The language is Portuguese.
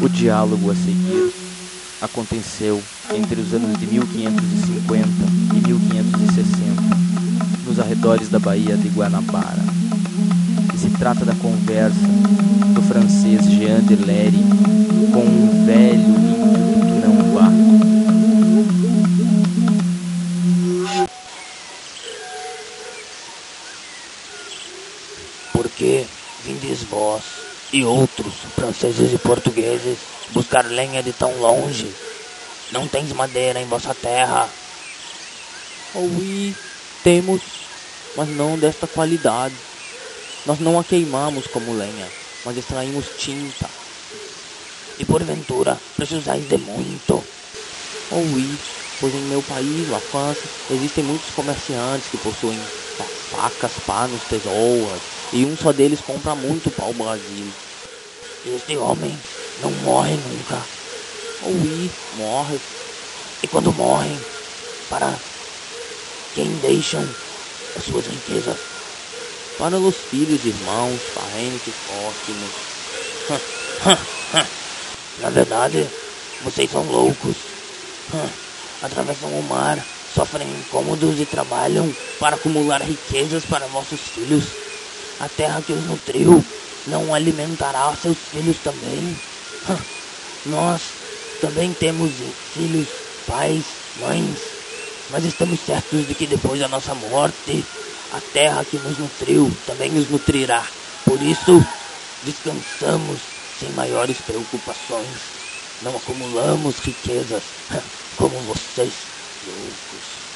O diálogo a seguir aconteceu entre os anos de 1550 e 1560, nos arredores da Baía de Guanabara. E se trata da conversa do francês Jean de Lery com um velho índio Tupinambá. Por que vindes vós e outros, franceses e portugueses, buscar lenha de tão longe? Não tens madeira em vossa terra. Oui, temos, mas não desta qualidade. Nós não a queimamos como lenha, mas extraímos tinta. E porventura precisais de muito. Oui, pois em meu país, a França, existem muitos comerciantes que possuem facas, panos, tesouras, e um só deles compra muito o Brasil. Este homem não morre nunca. Oui, morre. E quando morrem, para quem deixam as suas riquezas? Para os filhos, irmãos, parentes, próximos. Na verdade, vocês são loucos. Atravessam o mar, sofrem incômodos e trabalham para acumular riquezas para vossos filhos. A terra que os nutriu não alimentará seus filhos também. Nós também temos filhos, pais, mães, mas estamos certos de que depois da nossa morte, a terra que nos nutriu também nos nutrirá. Por isso, descansamos sem maiores preocupações. Não acumulamos riquezas como vocês, loucos.